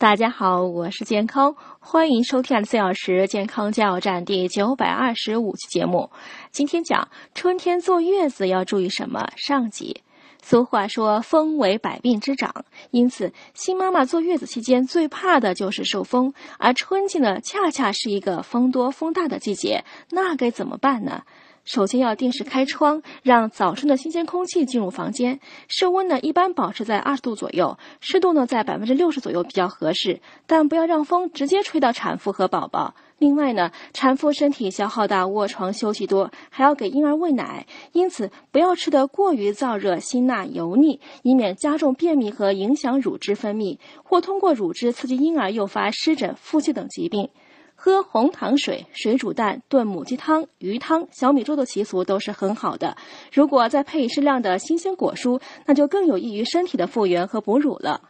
大家好，我是健康，欢迎收听二十四小时健康加油站第九百二十五期节目。今天讲春天坐月子要注意什么上集。俗话说风为百病之长，因此新妈妈坐月子期间最怕的就是受风，而春季呢恰恰是一个风多风大的季节，那该怎么办呢？首先要定时开窗，让早春的新鲜空气进入房间。室温呢一般保持在二十度左右，湿度呢在百分之六十左右比较合适。但不要让风直接吹到产妇和宝宝。另外呢，产妇身体消耗大，卧床休息多，还要给婴儿喂奶，因此不要吃得过于燥热、辛辣、油腻，以免加重便秘和影响乳汁分泌，或通过乳汁刺激婴儿诱发湿疹、腹泻等疾病。喝红糖水、水煮蛋、炖母鸡汤、鱼汤、小米粥的习俗都是很好的。如果再配适量的新鲜果蔬，那就更有益于身体的复原和哺乳了。